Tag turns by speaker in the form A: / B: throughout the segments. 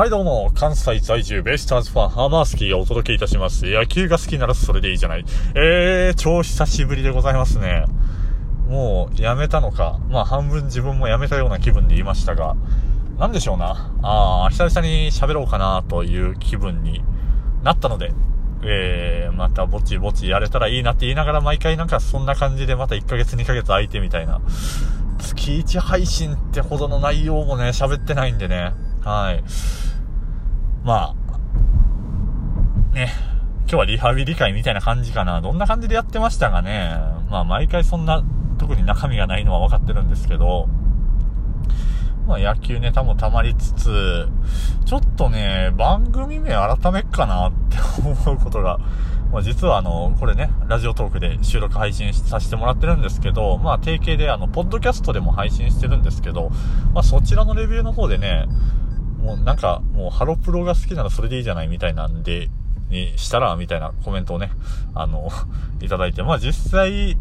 A: はいどうも、関西在住ベイスターズファンハーマースキーがお届けいたします。野球が好きならそれでいいじゃない。えー、超久しぶりでございますね。もう、やめたのか。まあ、半分自分もやめたような気分で言いましたが、なんでしょうな。あー、久々に喋ろうかなという気分になったので、えー、またぼちぼちやれたらいいなって言いながら毎回なんかそんな感じでまた1ヶ月2ヶ月空いてみたいな。月1配信ってほどの内容もね、喋ってないんでね。はい。まあ、ね、今日はリハビリ会みたいな感じかな。どんな感じでやってましたがね。まあ、毎回そんな、特に中身がないのは分かってるんですけど、まあ、野球ネタも溜まりつつ、ちょっとね、番組名改めっかなって思うことが、まあ、実はあの、これね、ラジオトークで収録配信させてもらってるんですけど、まあ、定型であの、ポッドキャストでも配信してるんですけど、まあ、そちらのレビューの方でね、もうなんか、もうハロプロが好きならそれでいいじゃないみたいなんで、にしたら、みたいなコメントをね、あの、いただいて、まあ実際、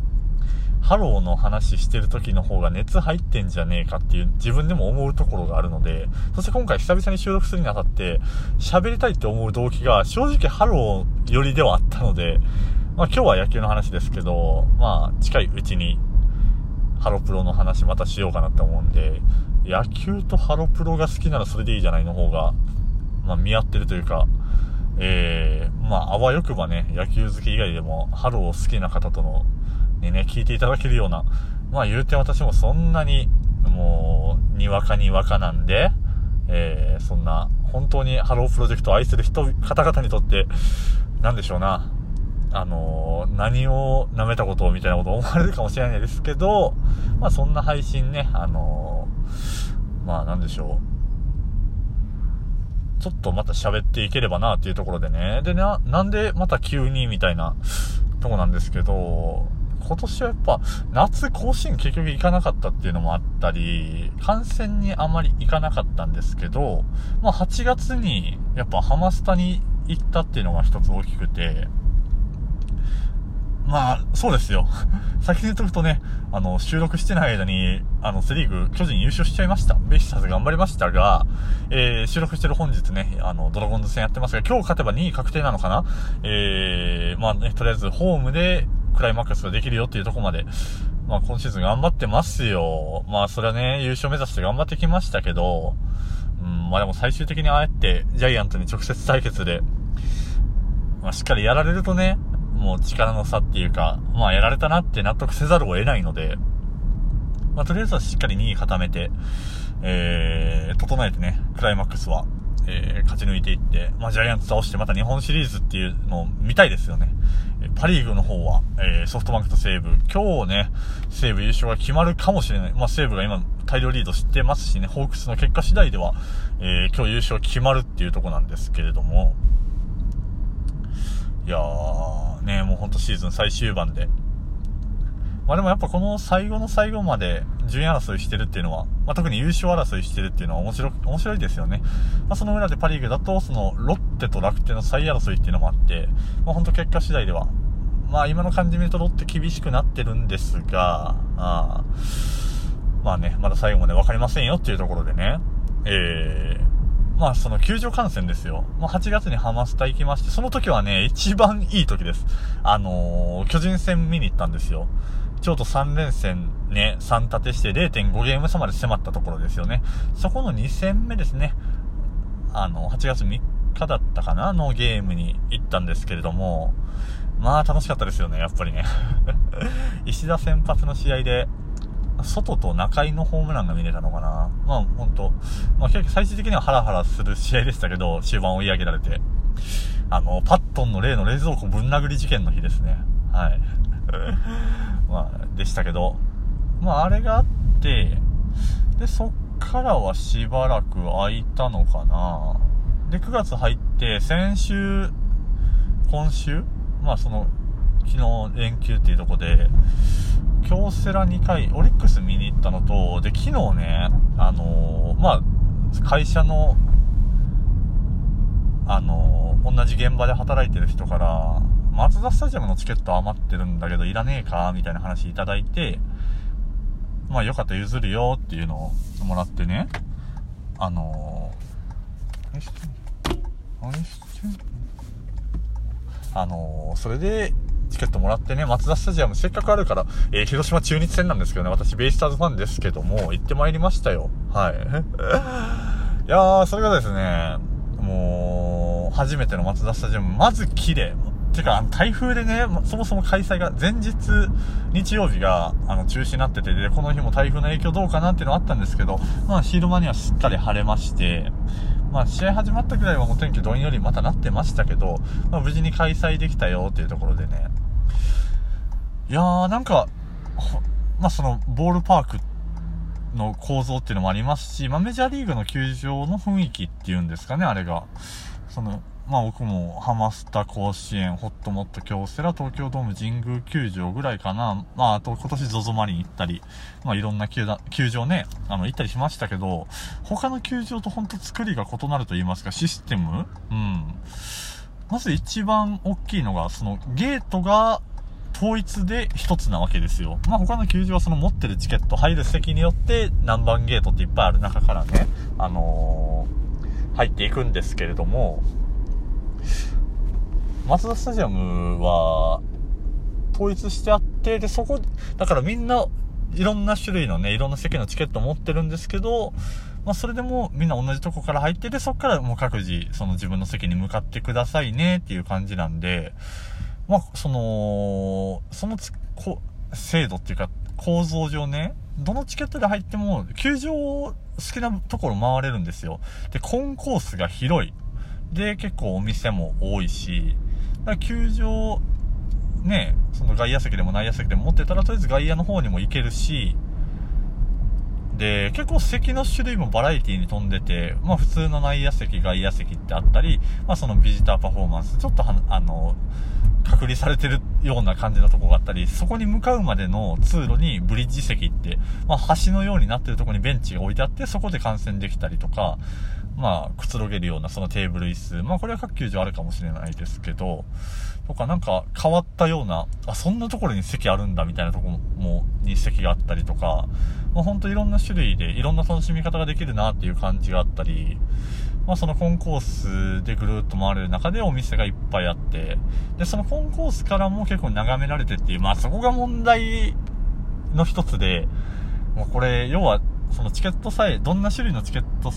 A: ハローの話してる時の方が熱入ってんじゃねえかっていう自分でも思うところがあるので、そして今回久々に収録するにあたって喋りたいって思う動機が正直ハロー寄りではあったので、まあ今日は野球の話ですけど、まあ近いうちにハロプロの話またしようかなって思うんで、野球とハロプロが好きならそれでいいじゃないの方が、まあ、見合ってるというか、えー、まあ、あわよくばね、野球好き以外でも、ハローを好きな方との、にね、聞いていただけるような、まあ言うて私もそんなに、もう、にわかにわかなんで、えー、そんな、本当にハロープロジェクトを愛する人、方々にとって、なんでしょうな、あのー、何を舐めたことをみたいなこと思われるかもしれないですけど、まあそんな配信ね、あのー、まあなんでしょう。ちょっとまた喋っていければなっていうところでね。でな、なんでまた急にみたいなとこなんですけど、今年はやっぱ夏甲子園結局行かなかったっていうのもあったり、観戦にあまり行かなかったんですけど、まあ8月にやっぱハマスタに行ったっていうのが一つ大きくて、まあ、そうですよ。先に言っとくとね、あの、収録してない間に、あの、セリーグ、巨人優勝しちゃいました。ベイスターズ頑張りましたが、えー、収録してる本日ね、あの、ドラゴンズ戦やってますが、今日勝てば2位確定なのかな？えー、まあね、とりあえずホームでクライマックスができるよっていうとこまで、まあ今シーズン頑張ってますよ。まあそれはね、優勝目指して頑張ってきましたけど、うん、まあでも最終的にああやってジャイアントに直接対決で、まあしっかりやられるとね、もう力の差っていうか、まあやられたなって納得せざるを得ないので、まあとりあえずはしっかり2位固めて、えー、整えてね、クライマックスは、えー、勝ち抜いていって、まあジャイアンツ倒してまた日本シリーズっていうのを見たいですよね。パリーグの方は、えー、ソフトバンクと西武、今日ね、西武優勝が決まるかもしれない。まあ西武が今大量リードしてますしね、ホークスの結果次第では、えー、今日優勝決まるっていうとこなんですけれども、いやー、ね、もうほんとシーズン最終盤で。まあでもやっぱこの最後の最後まで順位争いしてるっていうのは、まあ特に優勝争いしてるっていうのは面白、面白いですよね。まあその裏でパリーグだと、そのロッテと楽天の再争いっていうのもあって、まあほんと結果次第では、まあ今の感じ見るとロッテ厳しくなってるんですが、あまあね、まだ最後まで分かりませんよっていうところでね、えー、まあその球場観戦ですよ。まあ8月にハマスタ行きまして、その時はね、一番いい時です。あのー、巨人戦見に行ったんですよ。ちょうど3連戦ね、3立てして0.5ゲーム差まで迫ったところですよね。そこの2戦目ですね。あの、8月3日だったかな？のゲームに行ったんですけれども、まあ楽しかったですよね、やっぱりね。石田先発の試合で、外と中井のホームランが見れたのかな。まあ、ほんと、まあ、最終的にはハラハラする試合でしたけど、終盤追い上げられて。あの、パットンの例の冷蔵庫ぶん殴り事件の日ですね。はい。まあ、でしたけど、まあ、あれがあって、で、そっからはしばらく空いたのかな。で、9月入って、先週、今週？まあ、その、昨日連休っていうとこで、京セラ2回、オリックス見に行ったのと、で、昨日ね、あのー、まあ、会社の、あのー、同じ現場で働いてる人から、マツダスタジアムのチケット余ってるんだけど、いらねえかみたいな話いただいて、まあ、よかったら譲るよっていうのをもらってね、あの何してんの何してんのあのー、それで、チケットもらってね、松田スタジアムせっかくあるから、えー、広島中日戦なんですけどね、私ベイスターズファンですけども、行ってまいりましたよ。はい。いやー、それがですね、もう、初めての松田スタジアム、まず綺麗。てか、台風でね、そもそも開催が、前日、日曜日が、あの、中止になってて、で、この日も台風の影響どうかなっていうのあったんですけど、まあ、昼間にはしっかり晴れまして、まあ、試合始まったぐらいはもう天気どんよりまたなってましたけど、まあ、無事に開催できたよっていうところでね。いやー、なんか、まあ、その、ボールパークの構造っていうのもありますし、まあ、メジャーリーグの球場の雰囲気っていうんですかね、あれが。その、まあ僕もハマスタ甲子園、ホットモット京セラ、東京ドーム神宮球場ぐらいかな。まああと今年 ZOZO マリン行ったり、まあいろんな球球場ね、あの行ったりしましたけど、他の球場とほんと作りが異なると言いますか、システム？うん。まず一番大きいのが、そのゲートが統一で一つなわけですよ。まあ他の球場はその持ってるチケット入る席によって何番ゲートっていっぱいある中からね、あのー、入っていくんですけれども、マツダスタジアムは、統一してあって、で、そこ、だからみんな、いろんな種類のね、いろんな席のチケット持ってるんですけど、まあ、それでもみんな同じとこから入ってて、そこからもう各自、その自分の席に向かってくださいねっていう感じなんで、まあ、その、そのつ、こ、制度っていうか、構造上ね、どのチケットで入っても、球場を好きなところ回れるんですよ。で、コンコースが広い。で、結構お店も多いし、だから球場、ね、その外野席でも内野席でも持ってたら、とりあえず外野の方にも行けるし、で、結構席の種類もバラエティに富んでて、まあ普通の内野席、外野席ってあったり、まあそのビジターパフォーマンス、ちょっとは、あの、隔離されてるような感じのとこがあったり、そこに向かうまでの通路にブリッジ席って、まあ橋のようになってるとこにベンチが置いてあって、そこで観戦できたりとか、まあ、くつろげるようなそのテーブル椅子。まあ、これは各球場あるかもしれないですけど、とかなんか変わったような、あ、そんなところに席あるんだみたいなとこも、に席があったりとか、まあ、ほんといろんな種類でいろんな楽しみ方ができるなっていう感じがあったり、まあ、そのコンコースでぐるっと回れる中でお店がいっぱいあって、で、そのコンコースからも結構眺められてっていう、まあ、そこが問題の一つで、もうこれ、要は、そのチケットさえ、どんな種類のチケット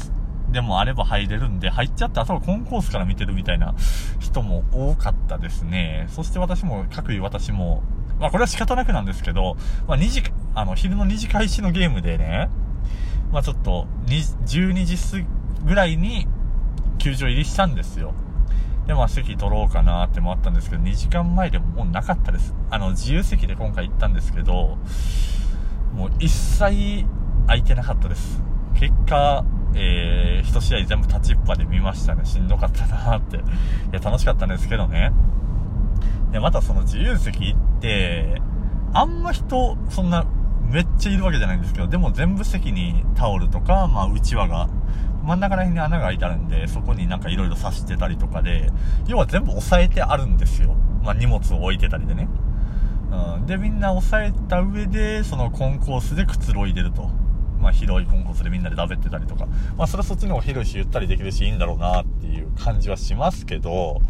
A: でもあれば入れるんで、入っちゃってあとはコンコースから見てるみたいな人も多かったですね。そして私も、各位私も、まあこれは仕方なくなんですけど、まあ2時、あの、昼の2時開始のゲームでね、まあちょっと、12時過ぎぐらいに球場入りしたんですよ。で、まあ席取ろうかなってもあったんですけど、2時間前でももうなかったです。あの、自由席で今回行ったんですけど、もう一切空いてなかったです。結果、えー、1試合全部立ちっぱで見ましたね。しんどかったなーって。いや、楽しかったんですけどね。で、またその自由席って、あんま人、そんな、めっちゃいるわけじゃないんですけど、でも全部席にタオルとか、まあ、うちわが、真ん中ら辺に穴が開いてあるんで、そこになんか色々刺してたりとかで、要は全部押さえてあるんですよ。まあ、荷物を置いてたりでね。うん。で、みんな押さえた上で、そのコンコースでくつろいでると。まあ、広いコンコースでみんなで食べてたりとか、まあ、それはそっちの方が広いし、ゆったりできるし、いいんだろうなっていう感じはしますけど、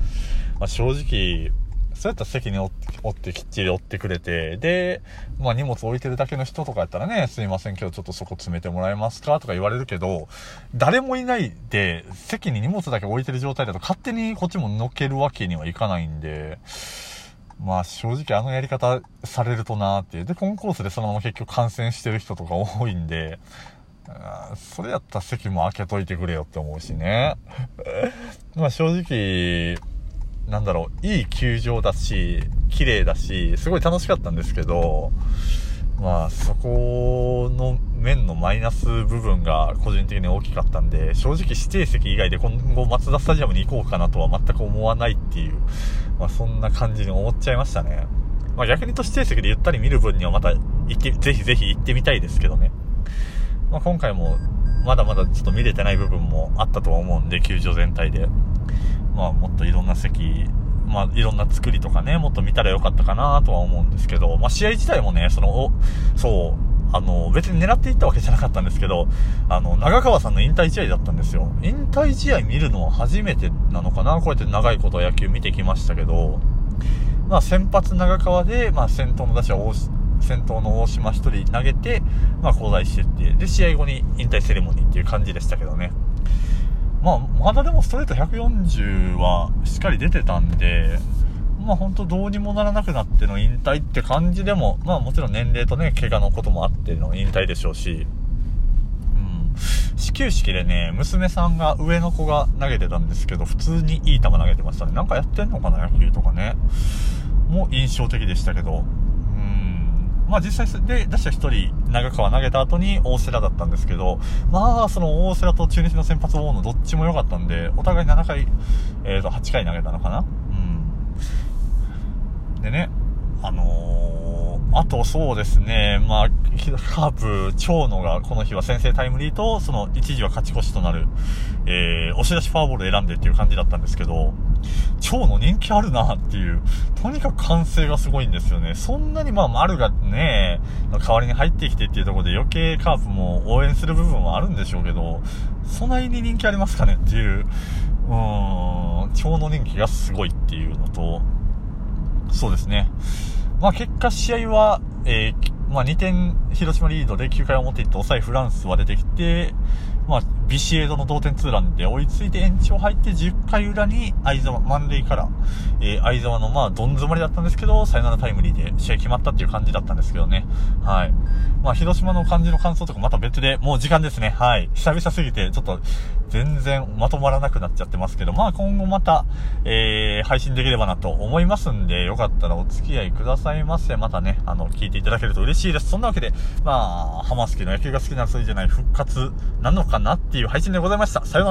A: まあ、正直、そうやったら席に折ってきっちり折ってくれて、で、まあ荷物置いてるだけの人とかやったらね、すいませんけどちょっとそこ詰めてもらえますかとか言われるけど、誰もいないで、席に荷物だけ置いてる状態だと勝手にこっちも乗けるわけにはいかないんで、まあ正直あのやり方されるとなーっていう。で、コンコースでそのまま結局感染してる人とか多いんで、それやったら席も開けといてくれよって思うしね。まあ正直、なんだろう、いい球場だし、綺麗だし、すごい楽しかったんですけど、まあそこの面のマイナス部分が個人的に大きかったんで、正直指定席以外で今後マツダスタジアムに行こうかなとは全く思わないっていう、まあそんな感じに思っちゃいましたね。まあ逆にと指定席でゆったり見る分にはまた行って、ぜひぜひ行ってみたいですけどね。まあ今回もまだまだちょっと見れてない部分もあったとは思うんで、球場全体で。まあもっといろんな席まあ、いろんな作りとかね、もっと見たらよかったかなとは思うんですけど、まあ、試合自体もね、その、そう、あの、別に狙っていったわけじゃなかったんですけど、あの、長川さんの引退試合だったんですよ。引退試合見るのは初めてなのかな？こうやって長いこと野球見てきましたけど、まあ、先発長川で、まあ、先頭の打者を先頭の大島1人投げて、まあ、交代してって、で、試合後に引退セレモニーっていう感じでしたけどね。まあ、まだでもストレート140はしっかり出てたんで、まあ本当どうにもならなくなっての引退って感じでも、まあもちろん年齢とね、怪我のこともあっての引退でしょうし、うん。始球式でね、娘さんが上の子が投げてたんですけど、普通にいい球投げてましたね。なんかやってんのかな、野球とかね。もう印象的でしたけど、まあ実際で出した1人、長川投げた後に大瀬良だったんですけど、まあその大瀬良と中日の先発大野どっちも良かったんで、お互い7回、えっ、ー、と8回投げたのかな？でね、あのー、あとそうですね、まあ、カープ、長野がこの日は先制タイムリーと、その一時は勝ち越しとなる、えー、押し出しフォアボール選んでっていう感じだったんですけど、長野人気あるなっていう、とにかく歓声がすごいんですよね。そんなにまあ丸がね、代わりに入ってきてっていうところで余計カープも応援する部分はあるんでしょうけど、そんなに人気ありますかねっていう、うーん、長野人気がすごいっていうのと、そうですね。まあ結果試合は、えー、まあ2点広島リードで9回表行って抑えフランスは出てきて、まあビシエドの同点ツーランで追いついて延長入って10回裏に相沢、満塁から、えー、相沢のまあどん詰まりだったんですけど、サヨナラタイムリーで試合決まったっていう感じだったんですけどね。はい。まあ広島の感じの感想とかまた別で、もう時間ですね。はい。久々すぎて、ちょっと全然まとまらなくなっちゃってますけど、まあ今後また、えー、配信できればなと思いますんで、よかったらお付き合いくださいませ。またね、あの、聞いていただけると嬉しいです。そんなわけで、まあ、浜マスの野球が好きな数字じゃない復活なのかなっていう配信でございました。さようなら。